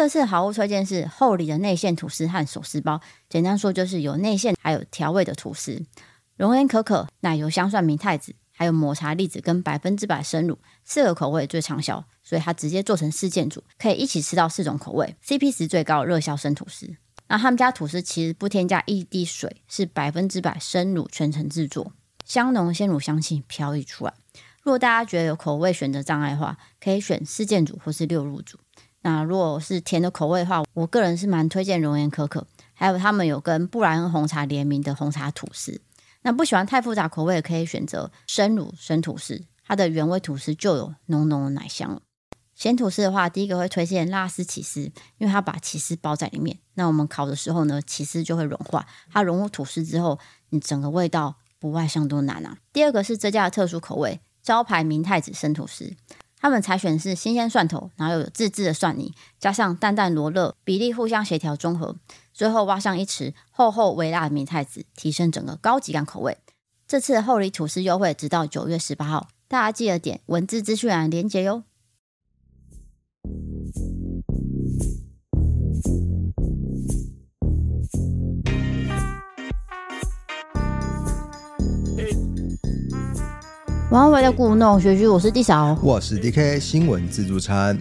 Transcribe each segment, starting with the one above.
这次好物推荐是厚礼的内馅吐司和手撕包。简单说就是有内馅，还有调味的吐司，熔岩可可、奶油香蒜明太子，还有抹茶栗子跟百分之百生乳四个口味最畅销，所以它直接做成四件组，可以一起吃到四种口味，CP 值最高，热销生吐司。那他们家吐司其实不添加一滴水，是百分之百生乳全程制作，香浓鲜乳香气飘溢出来。如果大家觉得有口味选择障碍的话，可以选四件组或是六入组。那如果是甜的口味的话，我个人是蛮推荐熔岩可可，还有他们有跟布莱恩红茶联名的红茶吐司。那不喜欢太复杂口味，可以选择生乳生吐司，它的原味吐司就有浓浓的奶香了。咸吐司的话，第一个会推荐拉丝起司，因为它把起司包在里面。那我们烤的时候呢，起司就会融化，它融入吐司之后，你整个味道不外香都难啊。第二个是这家的特殊口味，招牌明太子生吐司。他们采选是新鲜蒜头，然后有自制的蒜泥，加上淡淡罗勒，比例互相协调中和，最后挖上一池厚厚微辣的明太子，提升整个高级感口味。这次厚礼吐司优惠直到九月十八号，大家记得点文字资讯栏连结哟。晚安，回来故弄玄虚，我是 D 扫，我是 DK 新闻自助餐，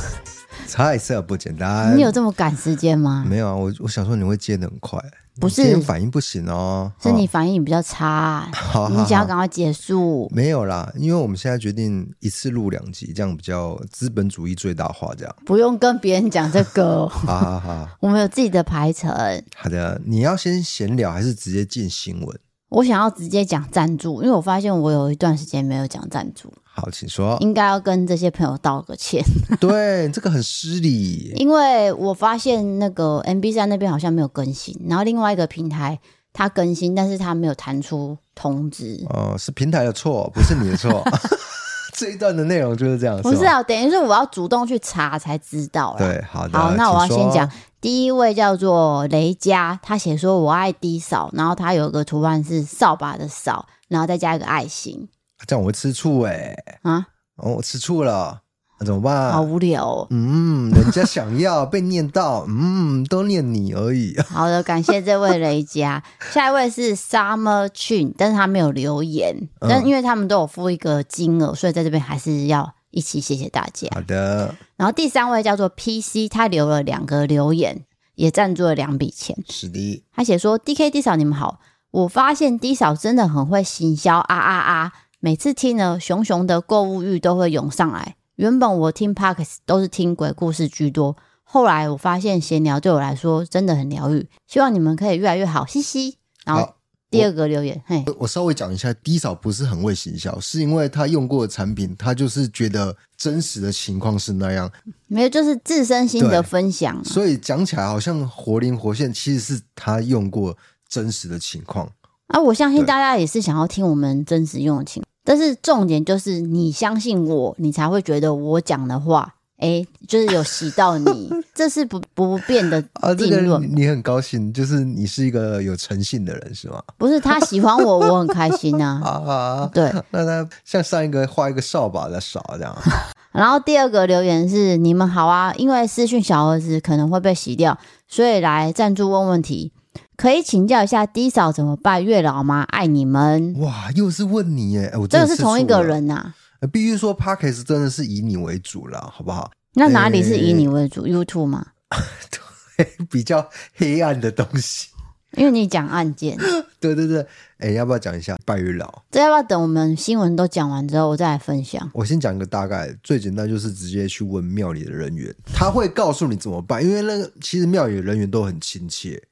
菜色不简单。你有这么赶时间吗？没有啊，我我想说你会接的很快，不是今天反应不行哦，是你反应比较差，哦、你想要赶快结束。没有啦，因为我们现在决定一次录两集，这样比较资本主义最大化，这样不用跟别人讲这个。好好好，我们有自己的排程。好的，你要先闲聊还是直接进新闻？我想要直接讲赞助，因为我发现我有一段时间没有讲赞助。好，请说。应该要跟这些朋友道个歉。对，这个很失礼。因为我发现那个 MB 三那边好像没有更新，然后另外一个平台它更新，但是它没有弹出通知。哦，是平台的错，不是你的错。这一段的内容就是这样。不是啊，等于是我要主动去查才知道。对，好的。好，那我要先讲。第一位叫做雷佳，他写说：“我爱低扫。”然后他有个图案是扫把的扫，然后再加一个爱心。这样我会吃醋哎、欸！啊，哦，我吃醋了，那怎么办？好无聊、哦。嗯，人家想要被念到，嗯，都念你而已。好的，感谢这位雷佳。下一位是 Summer Chin，但是他没有留言，嗯、但因为他们都有付一个金额，所以在这边还是要。一起谢谢大家。好的。然后第三位叫做 PC，他留了两个留言，也赞助了两笔钱。是的。他写说：“D K D 嫂你们好，我发现 D 嫂真的很会行销啊啊啊！每次听呢，熊熊的购物欲都会涌上来。原本我听 Podcast 都是听鬼故事居多，后来我发现闲聊对我来说真的很疗愈。希望你们可以越来越好，嘻嘻。”然后。第二个留言，我，嘿我稍微讲一下低嫂不是很会行销，是因为他用过的产品，他就是觉得真实的情况是那样，没有，就是自身心得分享，所以讲起来好像活灵活现，其实是他用过真实的情况。啊，我相信大家也是想要听我们真实用的情况，但是重点就是你相信我，你才会觉得我讲的话。哎，就是有洗到你，这是不不变的定论。啊，你很高兴，就是你是一个有诚信的人，是吗？不是，他喜欢我，我很开心呐。啊，对。那他像上一个画一个扫把在扫这样。然后第二个留言是：你们好啊，因为私讯小儿子可能会被洗掉，所以来赞助问问题。可以请教一下低嫂怎么拜月老吗？爱你们。哇，又是问你耶！我这个是同一个人呐，啊。必须说，Podcast 真的是以你为主了，好不好？那哪里是以你为主？欸，YouTube 吗？对，比较黑暗的东西，因为你讲案件。对对对，哎，欸，要不要讲一下拜月老？这要不要等我们新闻都讲完之后，我再来分享？我先讲一个大概，最简单就是直接去问庙里的人员，他会告诉你怎么办，因为那个其实庙里的人员都很亲切，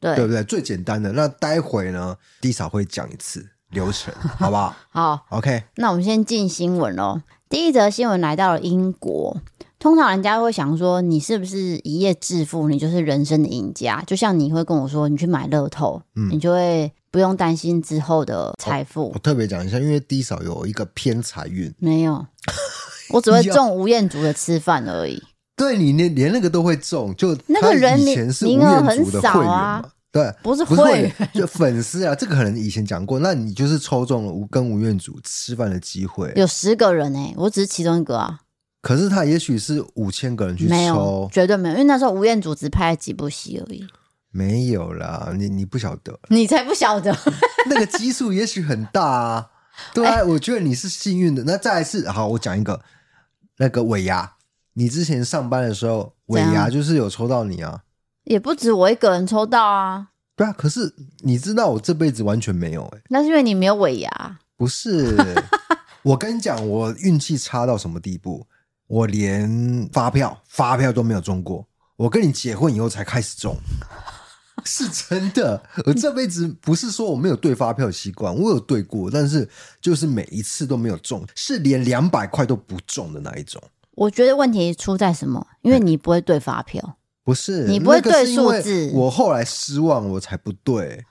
对，对不对？最简单的，那待会呢，D 扫会讲一次。流程，好不好？好，OK。那我们先进新闻喽。第一则新闻来到了英国。通常人家会想说，你是不是一夜致富？你就是人生的赢家。就像你会跟我说，你去买乐透，嗯，你就会不用担心之后的财富。我，我特别讲一下，因为低少有一个偏财运，没有，我只会中吴彦祖的吃饭而已。对，你连连那个都会中，就那个人以前是吴彦祖的会员嘛？对，不是会员，就粉丝啊。这个可能以前讲过，那你就是抽中了吴跟吴彦祖吃饭的机会。有十个人哎、欸，我只是其中一个啊。可是他也许是五千个人去抽，没有，绝对没有，因为那时候吴彦祖只拍了几部戏而已。没有啦，你你不晓得，你才不晓得，那个基数也许很大啊。对啊，欸、我觉得你是幸运的。那再来是好，我讲一个，那个尾牙，你之前上班的时候，尾牙就是有抽到你啊，也不止我一个人抽到啊。对啊，可是你知道我这辈子完全没有哎、欸，那是因为你没有尾牙。不是，我跟你讲，我运气差到什么地步？我连发票发票都没有中过，我跟你结婚以后才开始中，是真的。我这辈子不是说我没有对发票的习惯，我有对过，但是就是每一次都没有中，是连两百块都不中的那一种。我觉得问题出在什么？因为你不会对发票，不是你不会对数字。我后来失望，我才不对，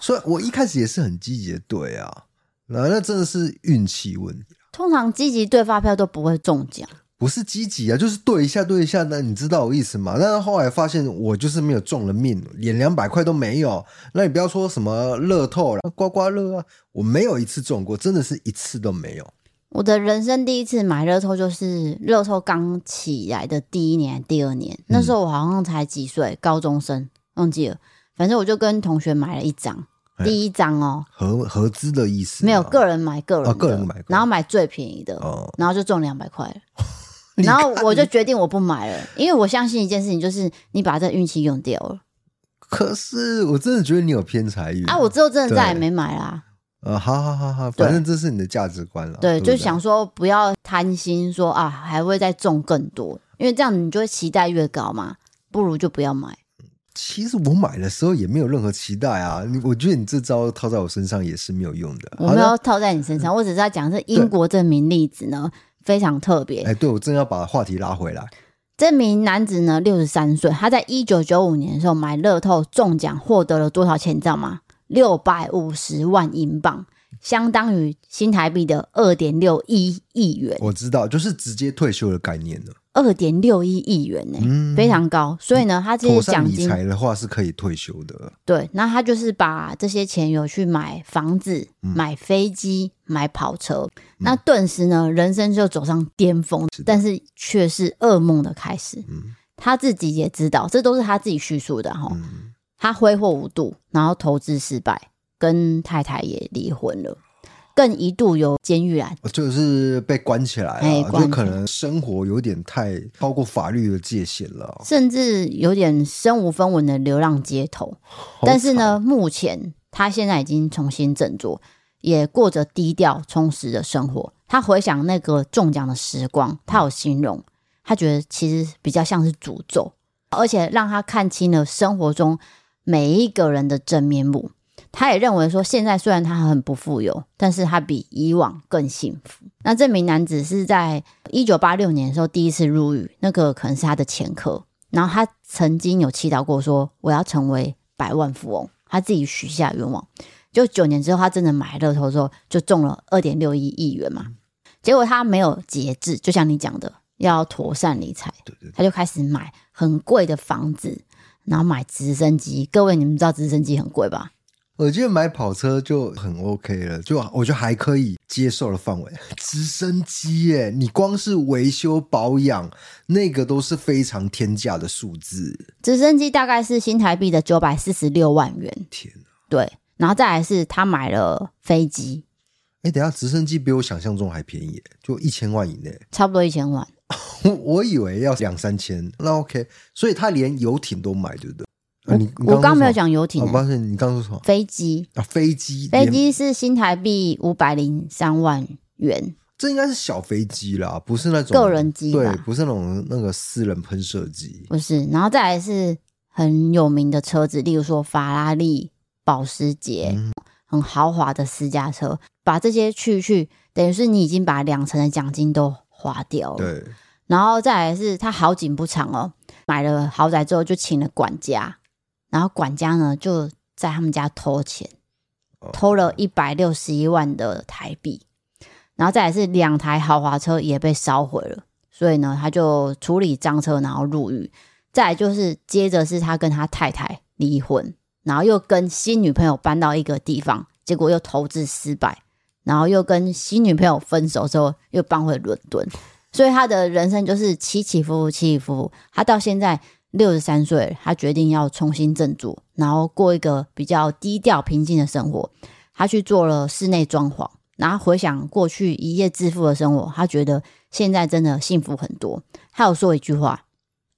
所以我一开始也是很积极的对啊，那那真的是运气问题。通常积极对发票都不会中奖。不是积极啊，就是对一下对一下，那你知道我意思吗？但是后来发现我就是没有中了命，连两百块都没有。那你不要说什么乐透了，刮刮乐啊，我没有一次中过，真的是一次都没有。我的人生第一次买乐透就是乐透刚起来的第一年、第二年，那时候我好像才几岁，高中生忘记了。反正我就跟同学买了一张，第一张哦，合合资的意思，没有个人买个人的，哦，个人买然后买最便宜的，哦，然后就中两百块了。然后我就决定我不买了，因为我相信一件事情，就是你把这运气用掉了。可是我真的觉得你有偏财运啊！我之后真的再也没买啦。呃，好好好好，反正这是你的价值观了。对，就想说不要贪心，说啊还会再中更多，因为这样你就会期待越高嘛，不如就不要买。其实我买的时候也没有任何期待啊，你我觉得你这招套在我身上也是没有用的。我没有套在你身上，我只是在讲这英国这名例子呢。非常特别，哎，对，我正要把话题拉回来。这名男子呢，六十三岁，他在一九九五年的时候买乐透中奖，获得了多少钱？你知道吗？六百五十万英镑，相当于新台币的二点六一亿元。我知道，就是直接退休的概念了。二点六一亿元呢、欸嗯，非常高。所以呢，他这些奖金理财的话是可以退休的。对，那他就是把这些钱有去买房子、嗯、买飞机、买跑车。嗯、那顿时呢，人生就走上巅峰，是但是却是噩梦的开始、嗯。他自己也知道，这都是他自己叙述的。他挥霍无度，然后投资失败，跟太太也离婚了。更一度有监狱啊，就是被关起来了，欸、就可能生活有点太超过法律的界限了，甚至有点身无分文的流浪街头。但是呢，目前他现在已经重新振作，也过着低调充实的生活。他回想那个中奖的时光，他有形容，他觉得其实比较像是诅咒，而且让他看清了生活中每一个人的真面目。他也认为说，现在虽然他很不富有，但是他比以往更幸福。那这名男子是在一九八六年的时候第一次入狱，那个可能是他的前科。然后他曾经有祈祷过说，我要成为百万富翁，他自己许下愿望。就九年之后，他真的买乐透之后，就中了二点六一亿元嘛。结果他没有节制，就像你讲的，要妥善理财，他就开始买很贵的房子，然后买直升机。各位，你们知道直升机很贵吧？我觉得买跑车就很 OK 了，就我觉得还可以接受的范围。直升机耶，你光是维修保养那个都是非常天价的数字。直升机大概是新台币的九百四十六万元。天哪！对，然后再来是他买了飞机。哎，等下直升机比我想象中还便宜，就一千万以内，差不多一千万。我以为要两三千，那 OK。所以他连游艇都买，对不对？啊、你我刚刚没有讲游艇、欸，我发现你刚刚说什么？飞机啊，飞机，飞机是新台币五百零三万元。这应该是小飞机啦，不是那种个人机，对，不是那种那个私人喷射机，不是。然后再来是很有名的车子，例如说法拉利、保时捷，很豪华的私家车，把这些去去，等于是你已经把两成的奖金都花掉了。对，然后再来是他好景不长哦，买了豪宅之后就请了管家，然后管家呢就在他们家偷钱，偷了一百六十一万的台币，然后再来是两台豪华车也被烧毁了，所以呢他就处理赃车，然后入狱。再来就是接着是他跟他太太离婚。然后又跟新女朋友搬到一个地方，结果又投资失败，然后又跟新女朋友分手之后又搬回伦敦，所以他的人生就是起起伏伏，起起伏伏。他到现在六十三岁，他决定要重新振作，然后过一个比较低调平静的生活。他去做了室内装潢，然后回想过去一夜致富的生活，他觉得现在真的幸福很多。他有说一句话：“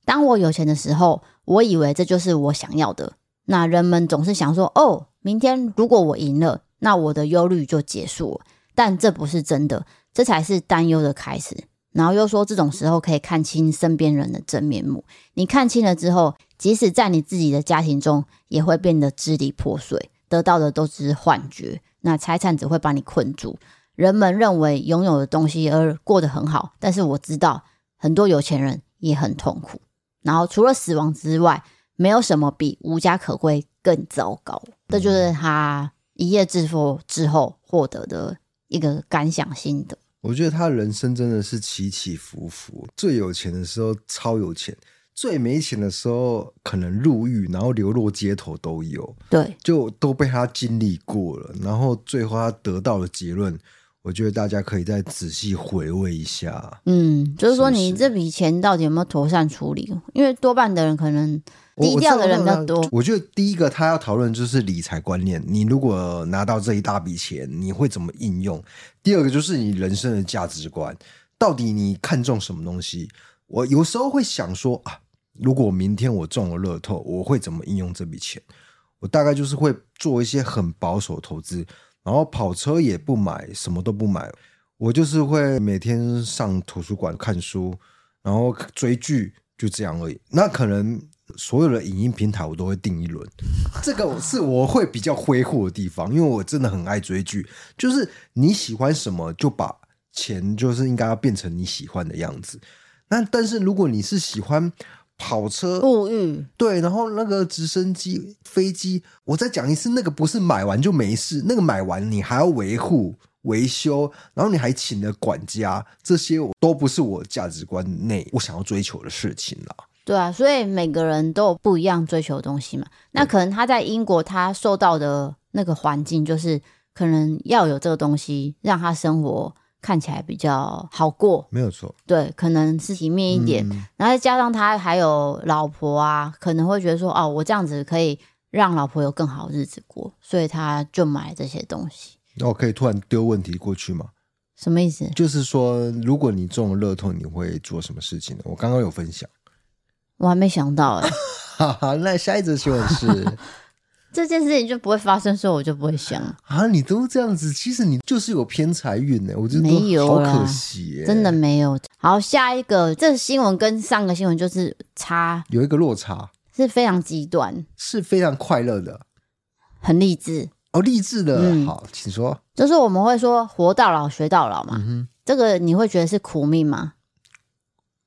当我有钱的时候，我以为这就是我想要的。”那人们总是想说：“哦，明天如果我赢了，那我的忧虑就结束了。”但这不是真的，这才是担忧的开始。然后又说，这种时候可以看清身边人的真面目。你看清了之后，即使在你自己的家庭中，也会变得支离破碎，得到的都是幻觉。那财产只会把你困住。人们认为拥有的东西而过得很好，但是我知道很多有钱人也很痛苦。然后除了死亡之外，没有什么比无家可归更糟糕，这就是他一夜致富之后获得的一个感想心得。我觉得他人生真的是起起伏伏，最有钱的时候超有钱，最没钱的时候可能入狱，然后流落街头都有。对，就都被他经历过了，然后最后他得到的结论，我觉得大家可以再仔细回味一下。嗯，就是说你这笔钱到底有没有妥善处理？因为多半的人可能。低调的人比较多我。我觉得第一个他要讨论就是理财观念。你如果拿到这一大笔钱，你会怎么应用？第二个就是你人生的价值观，到底你看中什么东西？我有时候会想说啊，如果明天我中了乐透，我会怎么应用这笔钱？我大概就是会做一些很保守投资，然后跑车也不买，什么都不买。我就是会每天上图书馆看书，然后追剧，就这样而已。那可能。所有的影音平台我都会订一轮，这个是我会比较挥霍的地方，因为我真的很爱追剧。就是你喜欢什么，就把钱就是应该要变成你喜欢的样子。那但是如果你是喜欢跑车、物欲，对，然后那个直升机、飞机，我再讲一次，那个不是买完就没事，那个买完你还要维护、维修，然后你还请了管家，这些我都不是我价值观内我想要追求的事情了。对啊，所以每个人都有不一样追求的东西嘛。那可能他在英国，他受到的那个环境，就是可能要有这个东西，让他生活看起来比较好过。没有错，对，可能是体面一点。嗯、然后再加上他还有老婆啊，可能会觉得说，哦，我这样子可以让老婆有更好的日子过，所以他就买这些东西。那我可以突然丢问题过去吗？什么意思？就是说，如果你中了乐透，你会做什么事情呢？我刚刚有分享。我还没想到哎、欸，那下一则新闻是 这件事情就不会发生，所以我就不会想啊。你都这样子，其实你就是有偏财运呢。我觉得没有，好可惜、欸，真的没有。好，下一个，这个新闻跟上个新闻就是差有一个落差，是非常极端，是非常快乐的，很励志哦，励志的。嗯、好，请说。就是我们会说活到老学到老嘛，这个你会觉得是苦命吗？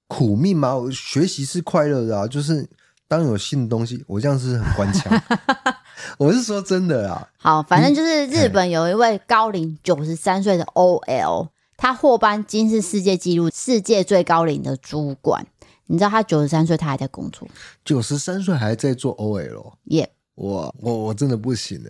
苦命吗？我学习是快乐的啊，就是当有新的东西，我这样是很官腔。我是说真的啊。好，反正就是日本有一位高龄九十三岁的 OL，他获颁金氏世界纪录，世界最高龄的主管。你知道他九十三岁，他还在工作。九十三岁还在做 OL？耶！我我我真的不行了。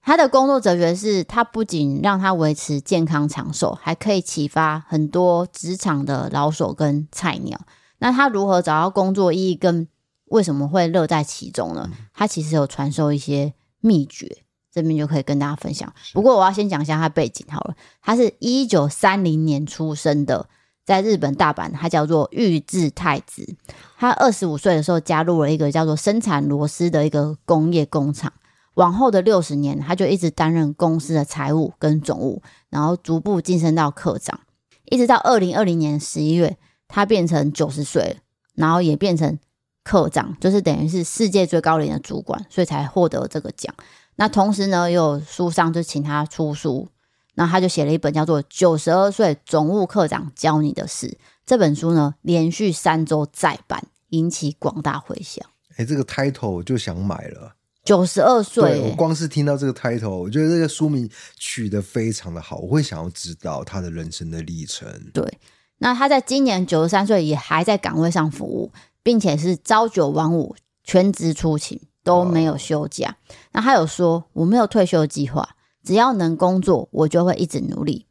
他的工作哲学是，他不仅让他维持健康长寿，还可以启发很多职场的老手跟菜鸟。那他如何找到工作意义，跟为什么会乐在其中呢？他其实有传授一些秘诀，这边就可以跟大家分享。不过我要先讲一下他背景好了，他是一九三零年出生的，在日本大阪，他叫做玉置太子。他二十五岁的时候加入了一个叫做生产螺丝的一个工业工厂。往后的六十年，他就一直担任公司的财务跟总务，然后逐步晋升到科长，一直到二零二零年十一月，他变成九十岁了，然后也变成科长，就是等于是世界最高龄的主管，所以才获得这个奖。那同时呢，有书商就请他出书，那他就写了一本叫做《九十二岁总务课长教你的事》这本书呢，连续三周再版，引起广大回响。哎，这个 title 我就想买了。九十二岁，我光是听到这个 title，我觉得这个书名取得非常的好，我会想要知道他的人生的历程。对，那他在今年九十三岁也还在岗位上服务，并且是朝九晚五，全职出勤都没有休假。哦、那他有说，我没有退休计划，只要能工作，我就会一直努力。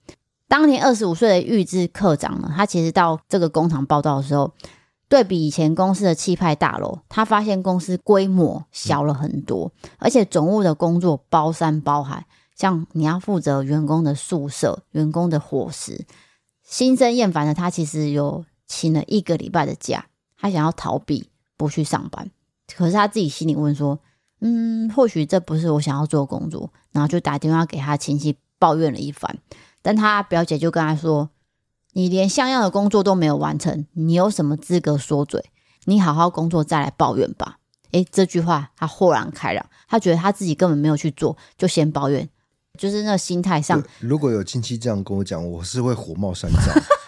当年二十五岁的玉志课长呢，他其实到这个工厂报道的时候。对比以前公司的气派大楼，他发现公司规模小了很多，而且总务的工作包山包海，像你要负责员工的宿舍、员工的伙食。心生厌烦的他，其实有请了一个礼拜的假，他想要逃避不去上班。可是他自己心里问说：“嗯，或许这不是我想要做的工作。”然后就打电话给他亲戚抱怨了一番，但他表姐就跟他说。你连像样的工作都没有完成，你有什么资格说嘴？你好好工作再来抱怨吧。诶，这句话他豁然开朗，他觉得他自己根本没有去做，就先抱怨，就是那心态上。如果有亲戚这样跟我讲，我是会火冒三丈，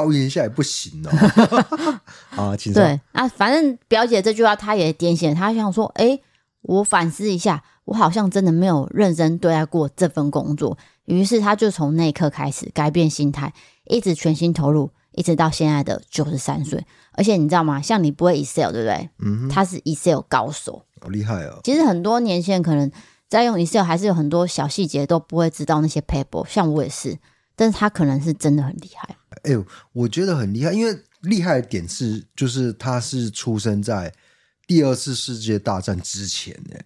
抱怨一下也不行哦。啊，请说。对啊，反正表姐这句话她也点醒她，想说，诶，我反思一下，我好像真的没有认真对待过这份工作。于是她就从那一刻开始改变心态，一直全心投入，一直到现在的九十三岁。而且你知道吗？像你不会 Excel 对不对？嗯，他是 Excel 高手，好厉害哦。其实很多年轻人可能在用 Excel，还是有很多小细节都不会知道那些 paper。像我也是，但是他可能是真的很厉害。哎呦，我觉得很厉害，因为厉害的点是，就是他是出生在第二次世界大战之前呢。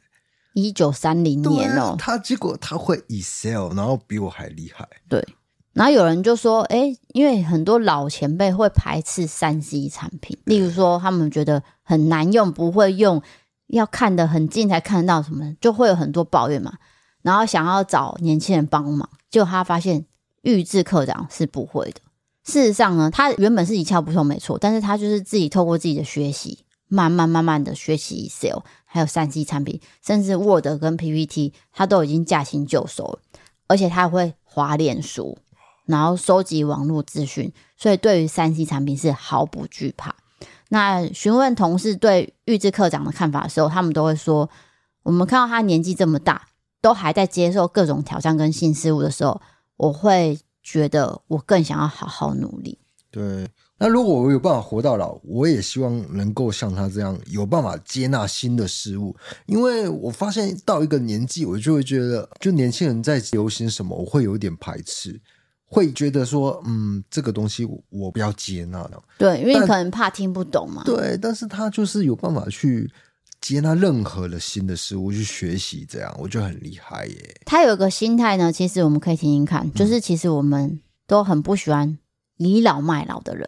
一九三零年哦，他结果他会 Excel，然后比我还厉害。对，然后有人就说，哎，因为很多老前辈会排斥三 C 产品，例如说他们觉得很难用，不会用，要看得很近才看得到什么，就会有很多抱怨嘛。然后想要找年轻人帮忙，结果他发现预制课长是不会的。事实上呢，他原本是一窍不通，没错，但是他就是自己透过自己的学习。慢慢慢慢的学习 Excel，还有三 C 产品，甚至 Word 跟 PPT，他都已经驾轻就熟了。而且他还会滑脸书，然后收集网络资讯，所以对于三 C 产品是毫不惧怕。那询问同事对玉志课长的看法的时候，他们都会说：我们看到他年纪这么大，都还在接受各种挑战跟新事物的时候，我会觉得我更想要好好努力。对。那如果我有办法活到老，我也希望能够像他这样有办法接纳新的事物。因为我发现到一个年纪，我就会觉得，就年轻人在流行什么，我会有点排斥，会觉得说，嗯，这个东西我不要接纳了。对，因为你可能怕听不懂嘛。对，但是他就是有办法去接纳任何的新的事物去学习，这样我觉得很厉害耶。他有个心态呢，其实我们可以听听看，就是其实我们都很不喜欢倚老卖老的人。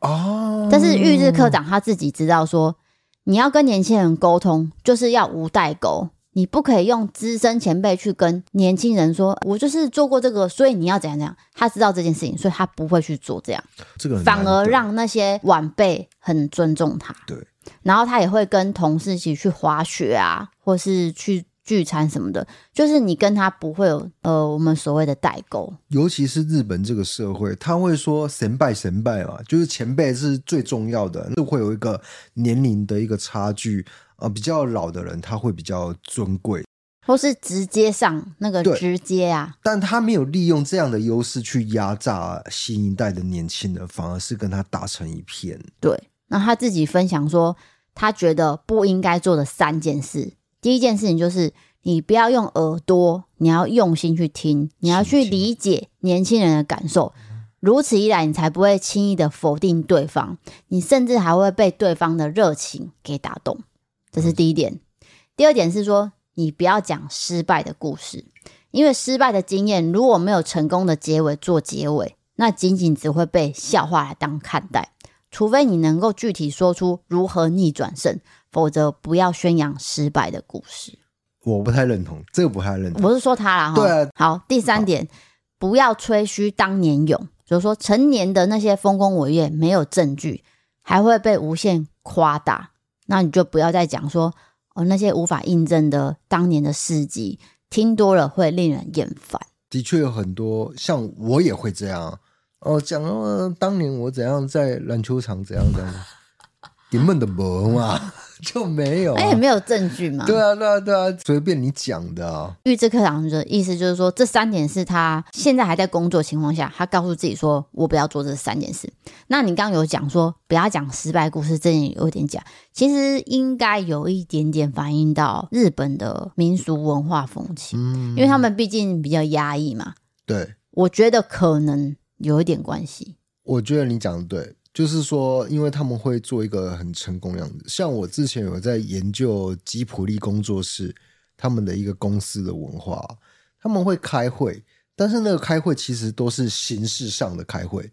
哦，但是玉日科长他自己知道说，你要跟年轻人沟通，就是要无代沟，你不可以用资深前辈去跟年轻人说，我就是做过这个，所以你要怎样怎样。他知道这件事情，所以他不会去做这样，这个反而让那些晚辈很尊重他。对，然后他也会跟同事一起去滑雪啊，或是去。聚餐什么的，就是你跟他不会有呃，我们所谓的代沟。尤其是日本这个社会，他会说神拜神拜嘛，就是前辈是最重要的，就会有一个年龄的一个差距。呃，比较老的人他会比较尊贵，或是直接上那个直接啊。但他没有利用这样的优势去压榨新一代的年轻人，反而是跟他打成一片。对，那他自己分享说，他觉得不应该做的三件事。第一件事情就是，你不要用耳朵，你要用心去听，你要去理解年轻人的感受。如此一来，你才不会轻易的否定对方，你甚至还会被对方的热情给打动。这是第一点。第二点是说，你不要讲失败的故事，因为失败的经验如果没有成功的结尾做结尾，那仅仅只会被笑话来当看待。除非你能够具体说出如何逆转胜。否则，不要宣扬失败的故事。我不太认同，这个不太认同。我是说他啦，对啊。好，第三点，不要吹嘘当年勇，就是说成年的那些丰功伟业没有证据，还会被无限夸大。那你就不要再讲说哦，那些无法印证的当年的事迹，听多了会令人厌烦。的确有很多，像我也会这样哦，讲了当年我怎样在篮球场怎样怎样，你们的萌嘛。就没有、啊，哎，也没有证据嘛？对啊，对啊，对啊，随便你讲的、啊。玉智课堂的意思就是说，这三点是他现在还在工作情况下，他告诉自己说：“我不要做这三件事。”那你刚刚有讲说不要讲失败故事，这点有点假。其实应该有一点点反映到日本的民俗文化风气，嗯，因为他们毕竟比较压抑嘛。对，我觉得可能有一点关系。我觉得你讲的对。就是说，因为他们会做一个很成功的样子，像我之前有在研究吉普力工作室他们的一个公司的文化，他们会开会，但是那个开会其实都是形式上的开会，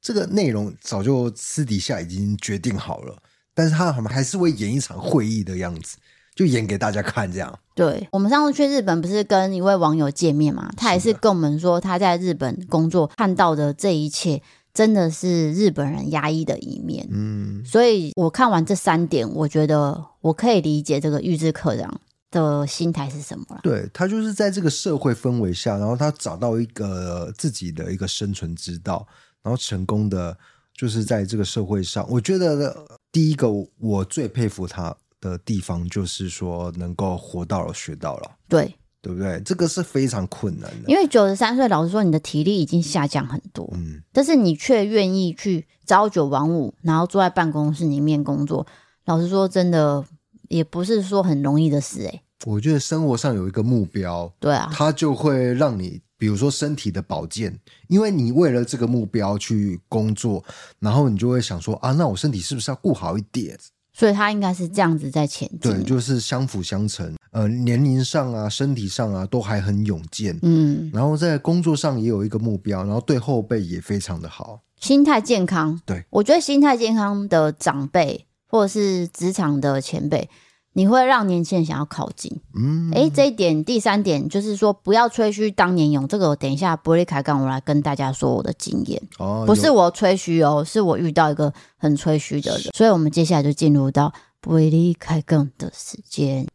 这个内容早就私底下已经决定好了，但是他们还是会演一场会议的样子，就演给大家看这样。对，我们上次去日本不是跟一位网友见面嘛，他也是跟我们说他在日本工作看到的这一切。真的是日本人压抑的一面，嗯，所以我看完这三点，我觉得我可以理解这个玉置课长的心态是什么了。对，他就是在这个社会氛围下，然后他找到一个自己的一个生存之道，然后成功的就是在这个社会上。我觉得第一个我最佩服他的地方，就是说能够活到老学到老。对。对不对？这个是非常困难的，因为九十三岁，老实说，你的体力已经下降很多，嗯，但是你却愿意去朝九晚五，然后坐在办公室里面工作。老实说，真的也不是说很容易的事，哎。我觉得生活上有一个目标，对啊，它就会让你，比如说身体的保健，因为你为了这个目标去工作，然后你就会想说啊，那我身体是不是要顾好一点？所以他应该是这样子在前进，对，就是相辅相成。呃，年龄上啊，身体上啊，都还很勇健。嗯，然后在工作上也有一个目标，然后对后辈也非常的好，心态健康。对，我觉得心态健康的长辈或者是职场的前辈。你会让年轻人想要靠近，嗯，哎，这一点第三点就是说，不要吹嘘当年勇。这个我等一下不会开杠，我来跟大家说我的经验。哦，不是我吹嘘哦，是我遇到一个很吹嘘的人。所以，我们接下来就进入到不会离开杠的时间。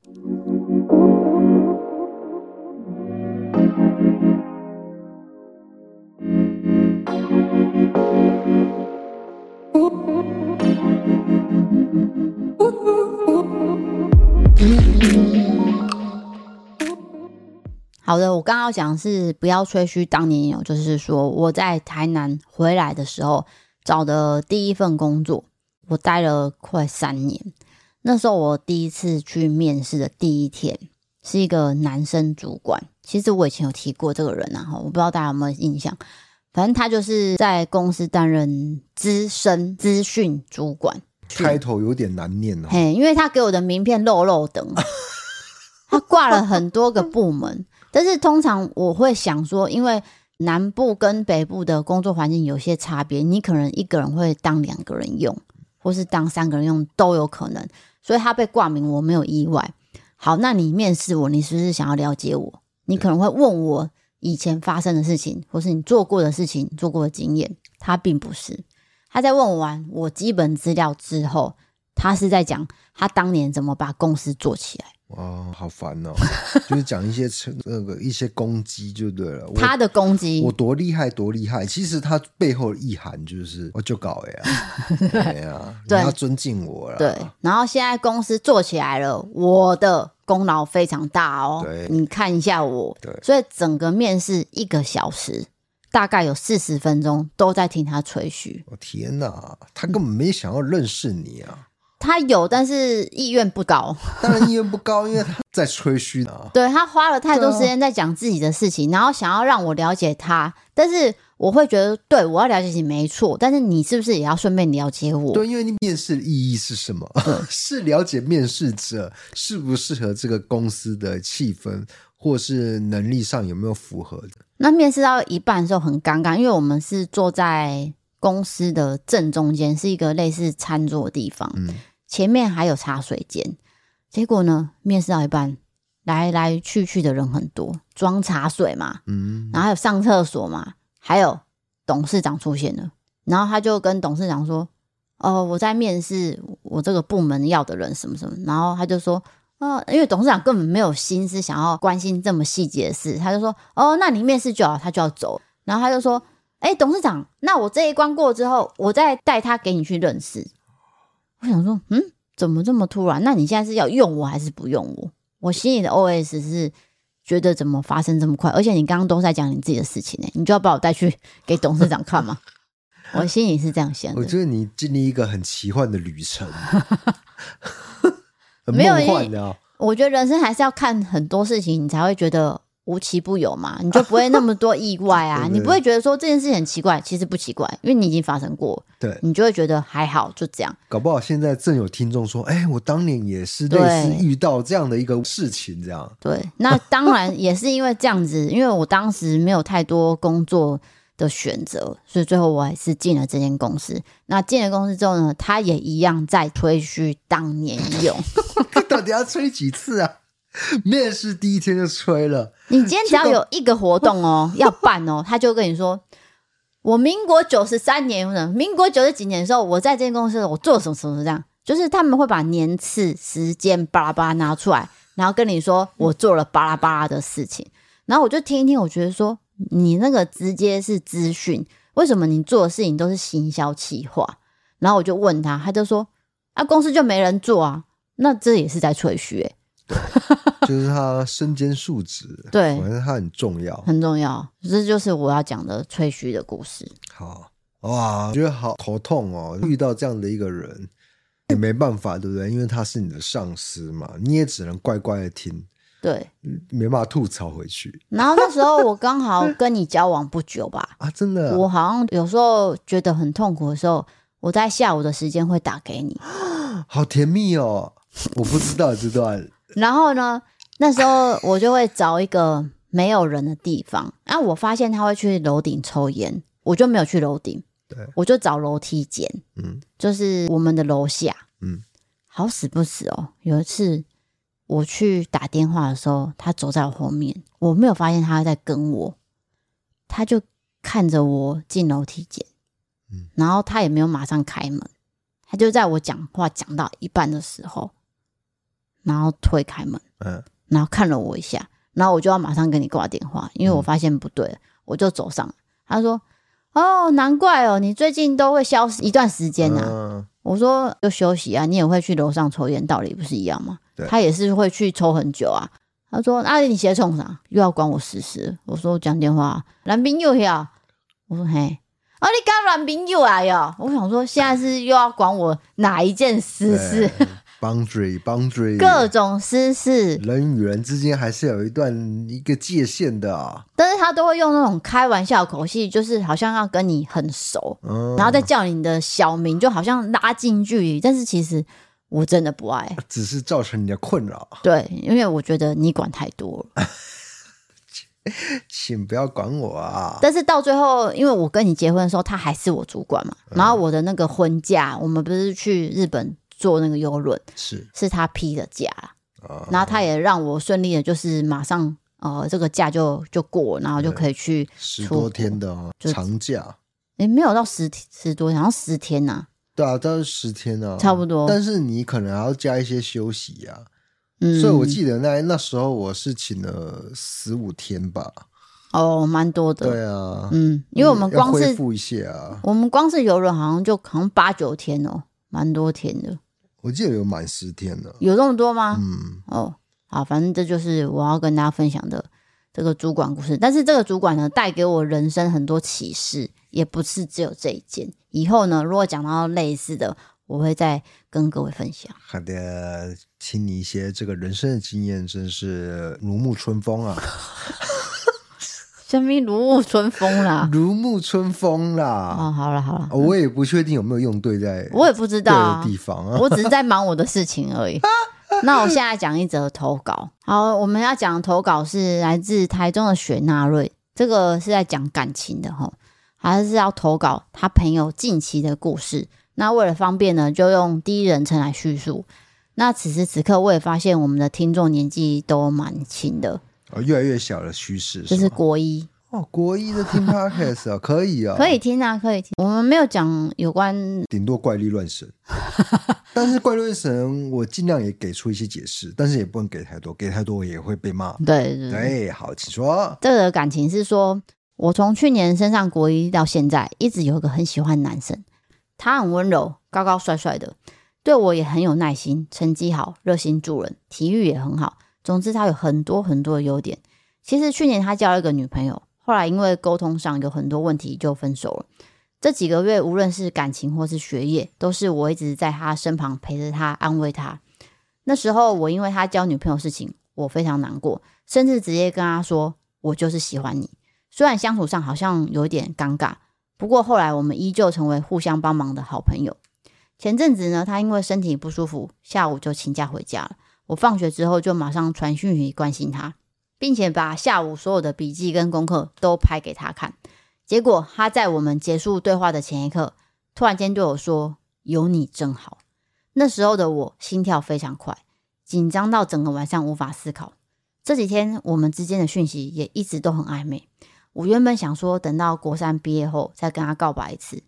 好的，我刚刚讲是不要吹嘘当年有，就是说我在台南回来的时候找的第一份工作，我待了快三年。那时候我第一次去面试的第一天，是一个男生主管。其实我以前有提过这个人啊，我不知道大家有没有印象。反正他就是在公司担任资深资讯主管，开头有点难念哦。嘿，因为他给我的名片漏漏等，他挂了很多个部门。但是通常我会想说，因为南部跟北部的工作环境有些差别，你可能一个人会当两个人用，或是当三个人用都有可能。所以他被挂名，我没有意外。好，那你面试我，你是不是想要了解我？你可能会问我以前发生的事情，或是你做过的事情、做过的经验。他并不是，他在问完我基本资料之后，他是在讲他当年怎么把公司做起来。哇，好烦哦！就是讲一些成那个一些攻击就对了。他的攻击，我多厉害多厉害，其实他背后的意涵就是我就搞呀，对呀，你要尊敬我了。对，然后现在公司做起来了，我的功劳非常大哦。对，你看一下我。对，所以整个面试一个小时，大概有四十分钟都在听他吹嘘。我天哪，他根本没想要认识你啊！他有，但是意愿不高。当然意愿不高，因为他在吹嘘啊。对，他花了太多时间在讲自己的事情，然后想要让我了解他。但是我会觉得，对，我要了解你没错，但是你是不是也要顺便了解我？对，因为你面试的意义是什么？是了解面试者适不适合这个公司的气氛，或是能力上有没有符合的。那面试到一半的时候很尴尬，因为我们是坐在。公司的正中间是一个类似餐桌的地方，嗯，前面还有茶水间。结果呢，面试到一半，来来去去的人很多，装茶水嘛，嗯，然后还有上厕所嘛，还有董事长出现了，然后他就跟董事长说：“哦，我在面试我这个部门要的人什么什么。”然后他就说：“哦，因为董事长根本没有心思想要关心这么细节的事，他就说：“哦，那你面试就好，他就要走。”然后他就说：“哎，董事长，那我这一关过之后，我再带他给你去认识。”我想说：“嗯，怎么这么突然？那你现在是要用我还是不用我？”我心里的 OS 是觉得怎么发生这么快？而且你刚刚都在讲你自己的事情呢，你就要把我带去给董事长看吗？我心里是这样想的。我觉得你经历一个很奇幻的旅程。没有幻的，我觉得人生还是要看很多事情，你才会觉得无奇不有嘛，你就不会那么多意外啊，对对对，你不会觉得说这件事情很奇怪，其实不奇怪，因为你已经发生过，对，你就会觉得还好，就这样。搞不好现在正有听众说，哎、欸，我当年也是类似遇到这样的一个事情，这样。对，那当然也是因为这样子，因为我当时没有太多工作。的选择，所以最后我还是进了这间公司。那进了公司之后呢，他也一样在吹嘘当年勇。到底要吹几次啊？面试第一天就吹了。你今天只要有一个活动哦，要办哦，他就跟你说，我民国九十三年，民国九十几年的时候，我在这间公司，我做什么什么这样，就是他们会把年次、时间巴拉巴拉拿出来，然后跟你说我做了巴拉巴拉的事情，然后我就听一听，我觉得说。你那个直接是资讯，为什么你做的事情都是行销企划？然后我就问他，他就说啊，公司就没人做啊，那这也是在吹嘘哎，就是他身兼数职，对，反正他很重要，很重要，这就是我要讲的吹嘘的故事。好哇，我觉得好头痛哦，遇到这样的一个人也没办法，对不对？因为他是你的上司嘛，你也只能乖乖的听。对，没办法吐槽回去。然后那时候我刚好跟你交往不久吧？啊，真的、啊。我好像有时候觉得很痛苦的时候，我在下午的时间会打给你，好甜蜜哦！我不知道这段。然后呢，那时候我就会找一个没有人的地方。然后我发现他会去楼顶抽烟，我就没有去楼顶，对，我就找楼梯间，嗯，就是我们的楼下，嗯，好死不死哦，有一次。我去打电话的时候，他走在我后面，我没有发现他在跟我，他就看着我进楼梯间，嗯，然后他也没有马上开门，他就在我讲话讲到一半的时候，然后推开门，嗯，然后看了我一下，然后我就要马上跟你挂电话，因为我发现不对了，嗯，我就走上，他说：“哦，难怪哦，你最近都会消失一段时间啊。嗯”我说：“就休息啊，你也会去楼上抽烟，道理不是一样吗？”他也是会去抽很久啊。他说：“那、啊、你写冲啥？又要管我私事？”我说：“讲电话。”男朋友呀？我说：“嘿，啊，你刚男朋友来呀？”我想说，现在是又要管我哪一件私事？Boundary, boundary，各种私事。人与人之间还是有一段一个界限的啊。但是他都会用那种开玩笑口气，就是好像要跟你很熟，嗯、然后再叫你的小名，就好像拉近距离。但是其实。我真的不爱，只是造成你的困扰。对，因为我觉得你管太多了，请不要管我啊！但是到最后，因为我跟你结婚的时候，他还是我主管嘛。嗯、然后我的那个婚假，我们不是去日本坐那个游轮，是是他批的假，哦、然后他也让我顺利的，就是马上呃这个假就就过，然后就可以去十多天的长假。诶，没有到十十多天，好像十天呐、啊。对啊，都是十天啊，差不多。但是你可能还要加一些休息呀、啊，嗯，所以我记得那那时候我是请了十五天吧。哦，蛮多的。对啊，嗯，因为我们光是恢复一下啊，我们光是游轮好像就好像八九天哦，蛮多天的。我记得有满十天的，有这么多吗？嗯，哦，好，反正这就是我要跟大家分享的这个主管故事。但是这个主管呢，带给我人生很多启示。也不是只有这一件。以后呢，如果讲到类似的，我会再跟各位分享。好的，听你一些这个人生的经验，真是如沐春风啊！什么如沐春风啦？如沐春风啦！哦，好了好了，我也不确定有没有用对在，我也不知道啊，地方啊，我只是在忙我的事情而已。那我现在讲一则投稿。好，我们要讲的投稿是来自台中的雪纳瑞，这个是在讲感情的哈。还是要投稿他朋友近期的故事。那为了方便呢，就用第一人称来叙述。那此时此刻，我也发现我们的听众年纪都蛮轻的，哦，越来越小的趋势。这是国一哦，国一的听 Podcast 啊，可以啊，可以听啊，可以听。我们没有讲有关，顶多怪力乱神。但是怪力乱神，我尽量也给出一些解释，但是也不能给太多，给太多也会被骂。对对对，好，请说。这个感情是说，我从去年升上国一到现在，一直有一个很喜欢男生，他很温柔，高高帅帅的，对我也很有耐心，成绩好，热心助人，体育也很好。总之，他有很多很多的优点。其实去年他交了一个女朋友。后来因为沟通上有很多问题，就分手了。这几个月，无论是感情或是学业，都是我一直在他身旁陪着他，安慰他。那时候我因为他交女朋友事情，我非常难过，甚至直接跟他说：“我就是喜欢你。”虽然相处上好像有点尴尬，不过后来我们依旧成为互相帮忙的好朋友。前阵子呢，他因为身体不舒服，下午就请假回家了。我放学之后就马上传讯息关心他。并且把下午所有的笔记跟功课都拍给他看，结果他在我们结束对话的前一刻，突然间对我说：“有你真好。”那时候的我心跳非常快，紧张到整个晚上无法思考。这几天我们之间的讯息也一直都很暧昧。我原本想说等到国三毕业后再跟他告白一次，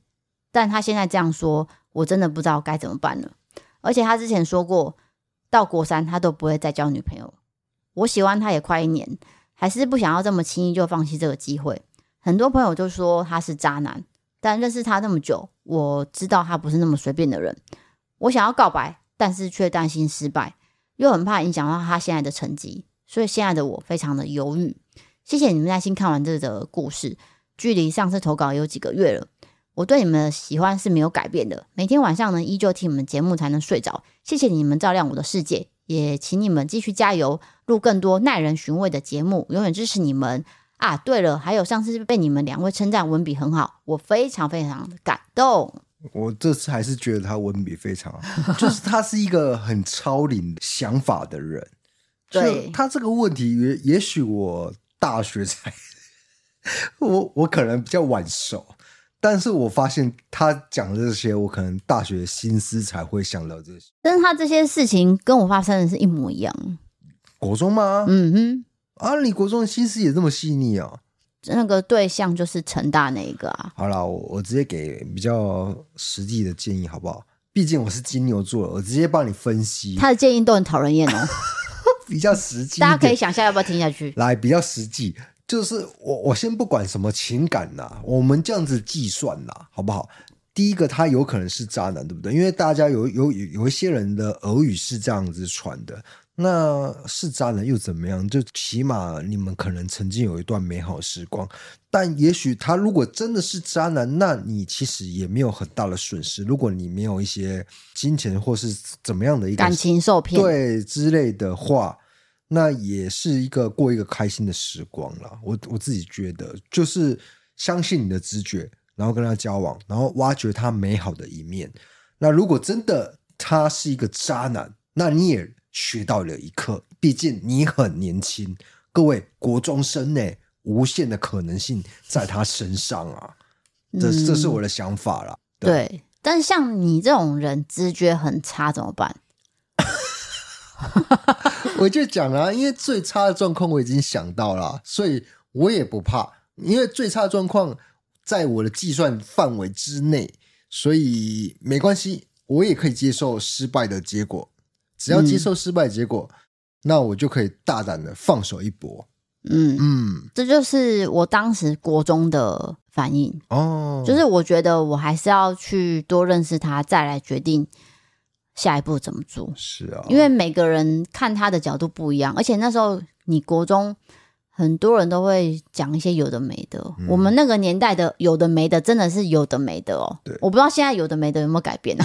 但他现在这样说，我真的不知道该怎么办了。而且他之前说过，到国三他都不会再交女朋友。我喜欢他也快一年，还是不想要这么轻易就放弃这个机会。很多朋友都说他是渣男，但认识他那么久，我知道他不是那么随便的人。我想要告白，但是却担心失败，又很怕影响到他现在的成绩，所以现在的我非常的犹豫。谢谢你们耐心看完这个故事，距离上次投稿有几个月了，我对你们的喜欢是没有改变的。每天晚上呢，依旧听你们节目才能睡着。谢谢你们照亮我的世界。也请你们继续加油，录更多耐人寻味的节目，永远支持你们啊！对了，还有上次被你们两位称赞文笔很好，我非常非常的感动。我这次还是觉得他文笔非常好，就是他是一个很超龄想法的人。对，他这个问题也，也也许我大学才，我我可能比较晚熟。但是我发现他讲的这些，我可能大学心思才会想到这些。但是他这些事情跟我发生的是一模一样。国中吗？嗯哼。啊，你国中的心思也这么细腻啊？那个对象就是成大那一个啊。好了，我我直接给比较实际的建议好不好？毕竟我是金牛座，我直接帮你分析。他的建议都很讨人厌哦。比较实际，大家可以想一下要不要听下去？来，比较实际。就是我，我先不管什么情感呐，我们这样子计算呐，好不好？第一个，他有可能是渣男，对不对？因为大家有有有一些人的耳语是这样子传的，那是渣男又怎么样？就起码你们可能曾经有一段美好时光，但也许他如果真的是渣男，那你其实也没有很大的损失。如果你没有一些金钱或是怎么样的一个感情受骗，对之类的话。那也是一个过一个开心的时光了。我我自己觉得，就是相信你的直觉，然后跟他交往，然后挖掘他美好的一面。那如果真的他是一个渣男，那你也学到了一课。毕竟你很年轻，各位国中生呢，无限的可能性在他身上啊。这这是我的想法啦。对，对，但是像你这种人，直觉很差怎么办？我就讲了，因为最差的状况我已经想到了，所以我也不怕，因为最差的状况在我的计算范围之内，所以没关系，我也可以接受失败的结果。只要接受失败的结果，嗯、那我就可以大胆的放手一搏。嗯嗯，这就是我当时国中的反应哦，就是我觉得我还是要去多认识他，再来决定。下一步怎么做？是啊，因为每个人看他的角度不一样，而且那时候你国中很多人都会讲一些有的没的。嗯、我们那个年代的有的没的，真的是有的没的哦。对，我不知道现在有的没的有没有改变啊？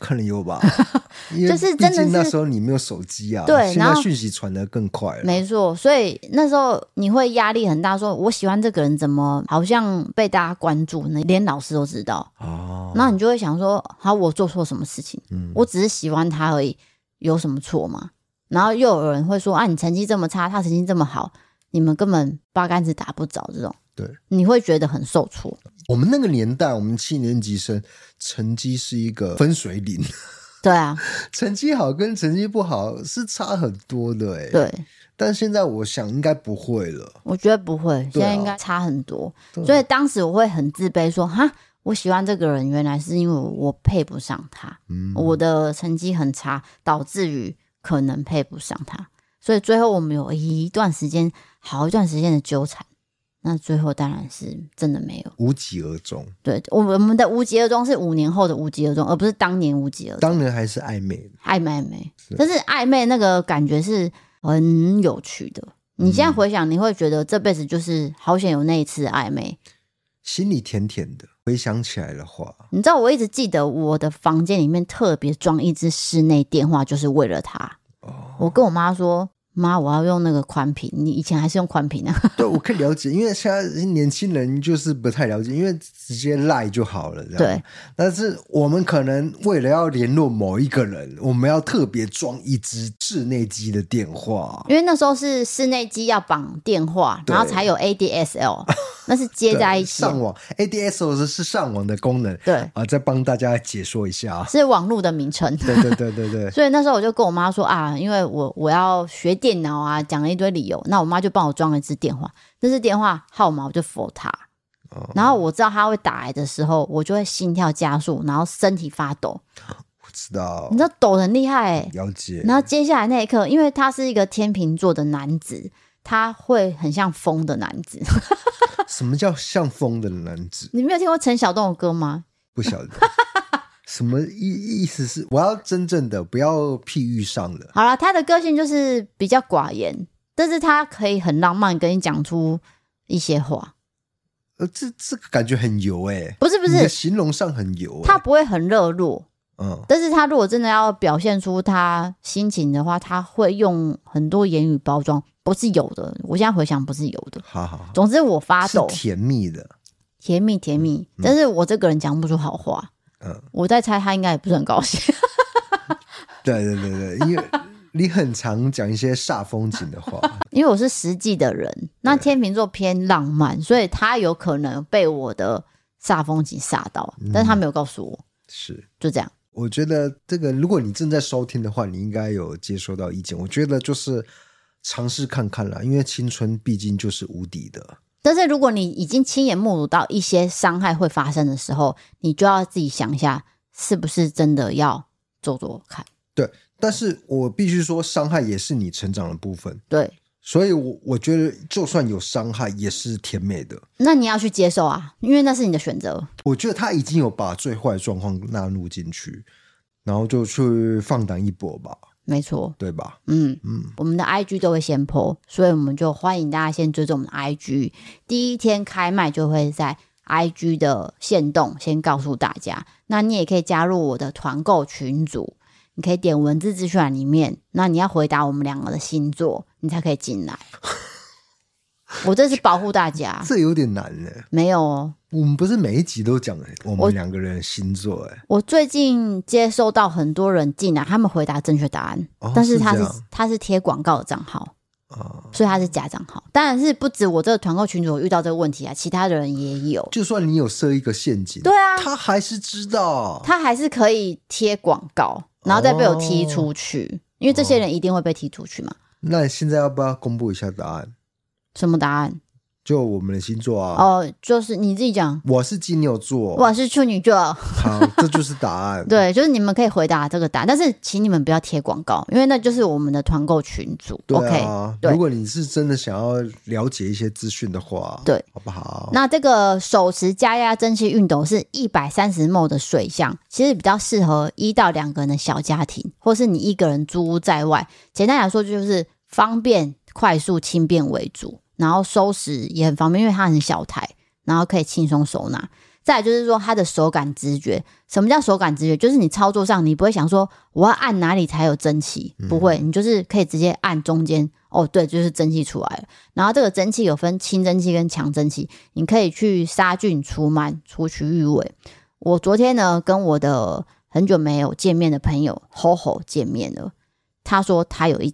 可能有吧，就是真的是那时候你没有手机啊，对，现在讯息传的更快了。没错，所以那时候你会压力很大，说我喜欢这个人，怎么好像被大家关注呢？连老师都知道哦。那你就会想说，好，我做错什么事情？嗯，我只是喜欢他而已，有什么错吗？然后又有人会说，啊，你成绩这么差，他成绩这么好，你们根本八竿子打不着，这种，对，你会觉得很受挫。我们那个年代，我们七年级生成绩是一个分水岭，对啊，成绩好跟成绩不好是差很多的哎。对，但现在我想应该不会了。我觉得不会，现在应该差很多。所以当时我会很自卑，说哈，我喜欢这个人，原来是因为我配不上他。嗯，我的成绩很差，导致于可能配不上他。所以最后我们有一段时间，好一段时间的纠缠。那最后当然是真的没有，无疾而终。对，我们我们的无疾而终是五年后的无疾而终，而不是当年无疾而终。当年还是暧昧，暧昧暧昧，但是暧昧那个感觉是很有趣的。你现在回想，你会觉得这辈子就是好险有那一次暧昧，心里甜甜的。回想起来的话，你知道我一直记得我的房间里面特别装一只室内电话，就是为了他。哦，我跟我妈说。妈，我要用那个宽屏。你以前还是用宽屏啊？对，我可以了解，因为现在年轻人就是不太了解，因为直接赖就好了。对，但是我们可能为了要联络某一个人，我们要特别装一只室内机的电话，因为那时候是室内机要绑电话，然后才有 ADSL，那是接在一起上网。ADSL 是上网的功能。对啊，再帮大家解说一下啊，是网络的名称。对对对对对。所以那时候我就跟我妈说啊，因为我我要学电。电脑啊，讲了一堆理由，那我妈就帮我装了一支电话，那支电话号码我就 for 她，然后我知道他会打来的时候，我就会心跳加速，然后身体发抖。我知道，你知道抖很厉害哎，了解。然后接下来那一刻，因为他是一个天秤座的男子，他会很像疯的男子。什么叫像疯的男子？你没有听过陈晓东的歌吗？不晓得。什么意意思是我要真正的不要譬喻上了。好了，他的个性就是比较寡言，但是他可以很浪漫跟你讲出一些话。呃，这这个感觉很油哎、欸，不是不是，形容上很油、欸，他不会很热络，嗯，但是他如果真的要表现出他心情的话，他会用很多言语包装，不是有的。我现在回想，不是有的。好好好，总之我发抖，甜蜜的，甜蜜甜蜜，嗯、但是我这个人讲不出好话。嗯，我在猜他应该也不是很高兴。对对对对，因为你很常讲一些煞风景的话。因为我是实际的人，那天秤座偏浪漫，所以他有可能被我的煞风景煞到，但是他没有告诉我。是，就这样。我觉得这个，如果你正在收听的话，你应该有接收到意见。我觉得就是尝试看看啦，因为青春毕竟就是无敌的。但是如果你已经亲眼目睹到一些伤害会发生的时候，你就要自己想一下，是不是真的要做做看。对，但是我必须说，伤害也是你成长的部分。对，所以我我觉得，就算有伤害，也是甜美的。那你要去接受啊，因为那是你的选择。我觉得他已经有把最坏的状况纳入进去，然后就去放胆一搏吧。没错，对吧？嗯嗯，我们的 IG 都会先 po，所以我们就欢迎大家先追踪我们的 IG。第一天开卖就会在 IG 的限动先告诉大家。那你也可以加入我的团购群组，你可以点文字资讯栏里面。那你要回答我们两个的星座，你才可以进来。我这是保护大家，这有点难呢。没有哦。我们不是每一集都讲我们两个人的星座哎。我最近接收到很多人进来，他们回答正确答案，哦、但是他是，是他是贴广告的账号，哦、所以他是假账号。当然是不止我这个团购群主遇到这个问题啊，其他的人也有。就算你有设一个陷阱，对啊，他还是知道，他还是可以贴广告，然后再被我踢出去，哦、因为这些人一定会被踢出去嘛。那你现在要不要公布一下答案？什么答案？就我们的星座啊，哦，就是你自己讲。我是金牛座，我是处女座。好，这就是答案。对，就是你们可以回答这个答案，但是请你们不要贴广告，因为那就是我们的团购群组。对啊，对，如果你是真的想要了解一些资讯的话，对，好不好？那这个手持加压蒸汽熨斗是一百三十 ml 的水箱，其实比较适合一到两个人的小家庭，或是你一个人租屋在外。简单来说，就是方便、快速、轻便为主。然后收拾也很方便，因为它很小台，然后可以轻松收纳。再来就是说它的手感直觉，什么叫手感直觉？就是你操作上你不会想说我要按哪里才有蒸汽，不会，你就是可以直接按中间。哦，对，就是蒸汽出来了。然后这个蒸汽有分轻蒸汽跟强蒸汽，你可以去杀菌、除螨、除去异味。我昨天呢跟我的很久没有见面的朋友 HoHo 见面了，他说他有一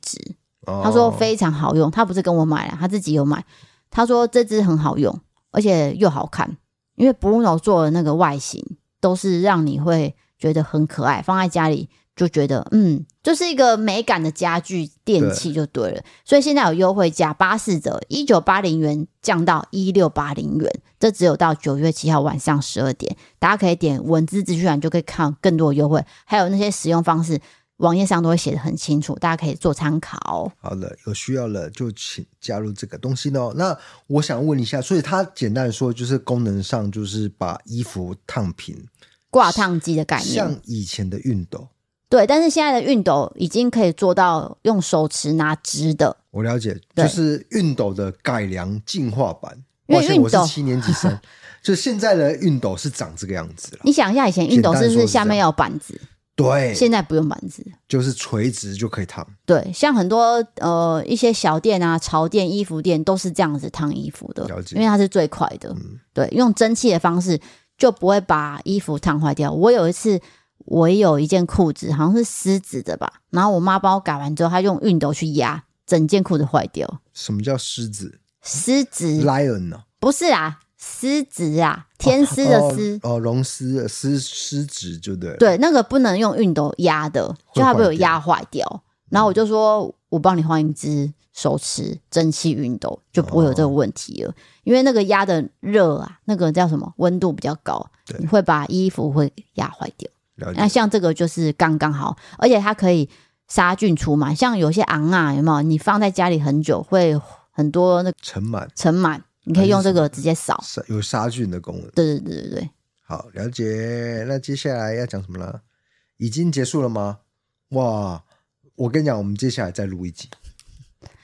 他说非常好用，他不是跟我买了，他自己有买。他说这支很好用，而且又好看，因为 Bruno 做的那个外形都是让你会觉得很可爱，放在家里就觉得嗯，就是一个美感的家具电器就对了。所以现在有优惠价，八四折，一九八零元降到一六八零元，这只有到九月七号晚上十二点，大家可以点文字资讯栏就可以看更多的优惠，还有那些使用方式，网页上都会写得很清楚，大家可以做参考。好的，有需要了就请加入这个东西哦。那我想问一下，所以它简单的说就是功能上就是把衣服烫平，挂烫机的概念，像以前的熨斗。对，但是现在的熨斗已经可以做到用手持拿直的。我了解，就是熨斗的改良进化版。因为我是七年级生，就现在的熨斗是长这个样子了。你想一下，以前熨斗是不是下面要有板子？对，现在不用板子，就是垂直就可以烫。对，像很多呃一些小店啊、潮店、衣服店都是这样子烫衣服的，因为它是最快的。嗯、对，用蒸汽的方式就不会把衣服烫坏掉。我有一次。我有一件裤子，好像是丝质的吧。然后我妈帮我改完之后，她用熨斗去压，整件裤子坏掉。什么叫丝质？丝质？Lion 呢？不是啊，丝质啊，天丝的丝。哦，龙丝丝丝质就对。对，那个不能用熨斗压的，就它被我压坏掉。然后我就说，我帮你换一只手持蒸汽熨斗，就不会有这个问题了。哦、因为那个压的热啊，那个叫什么？温度比较高，你会把衣服会压坏掉。那像这个就是刚刚好，而且它可以杀菌除螨。像有些昂啊，有没有？你放在家里很久，会很多那尘螨。尘螨，你可以用这个直接扫，有杀菌的功能。对对对对对。好，了解。那接下来要讲什么了？已经结束了吗？哇！我跟你讲，我们接下来再录一集。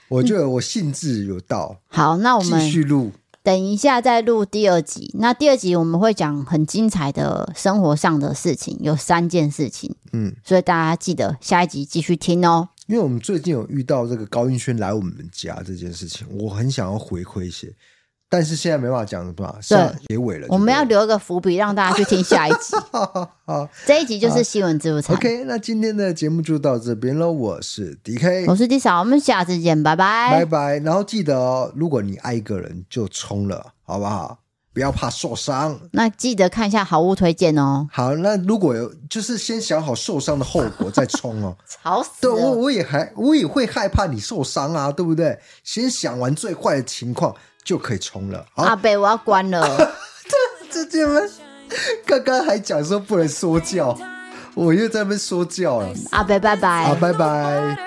我觉得我兴致有到。好，那我们继续录。等一下再录第二集，那第二集我们会讲很精彩的生活上的事情，有三件事情，嗯，所以大家记得下一集继续听哦。因为我们最近有遇到这个高音轩来我们家这件事情，我很想要回馈一些。但是现在没办法讲了吧？是结尾了，我们要留一个伏笔，让大家去听下一集。好，这一集就是新闻自助餐。OK，那今天的节目就到这边喽。我是 DK，我是 D 嫂，我们下次见，拜拜，拜拜。然后记得哦，如果你爱一个人，就冲了，好不好？不要怕受伤。那记得看一下好物推荐哦。好，那如果有，就是先想好受伤的后果再冲哦。吵死了！对，我我也还我也会害怕你受伤啊，对不对？先想完最坏的情况。就可以冲了啊！阿北，我要关了。这这这们，刚刚还讲说不能说教，我又在那边说教了。阿北，拜拜。阿拜拜。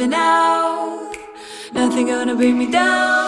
up out. Nothing gonna bring me down.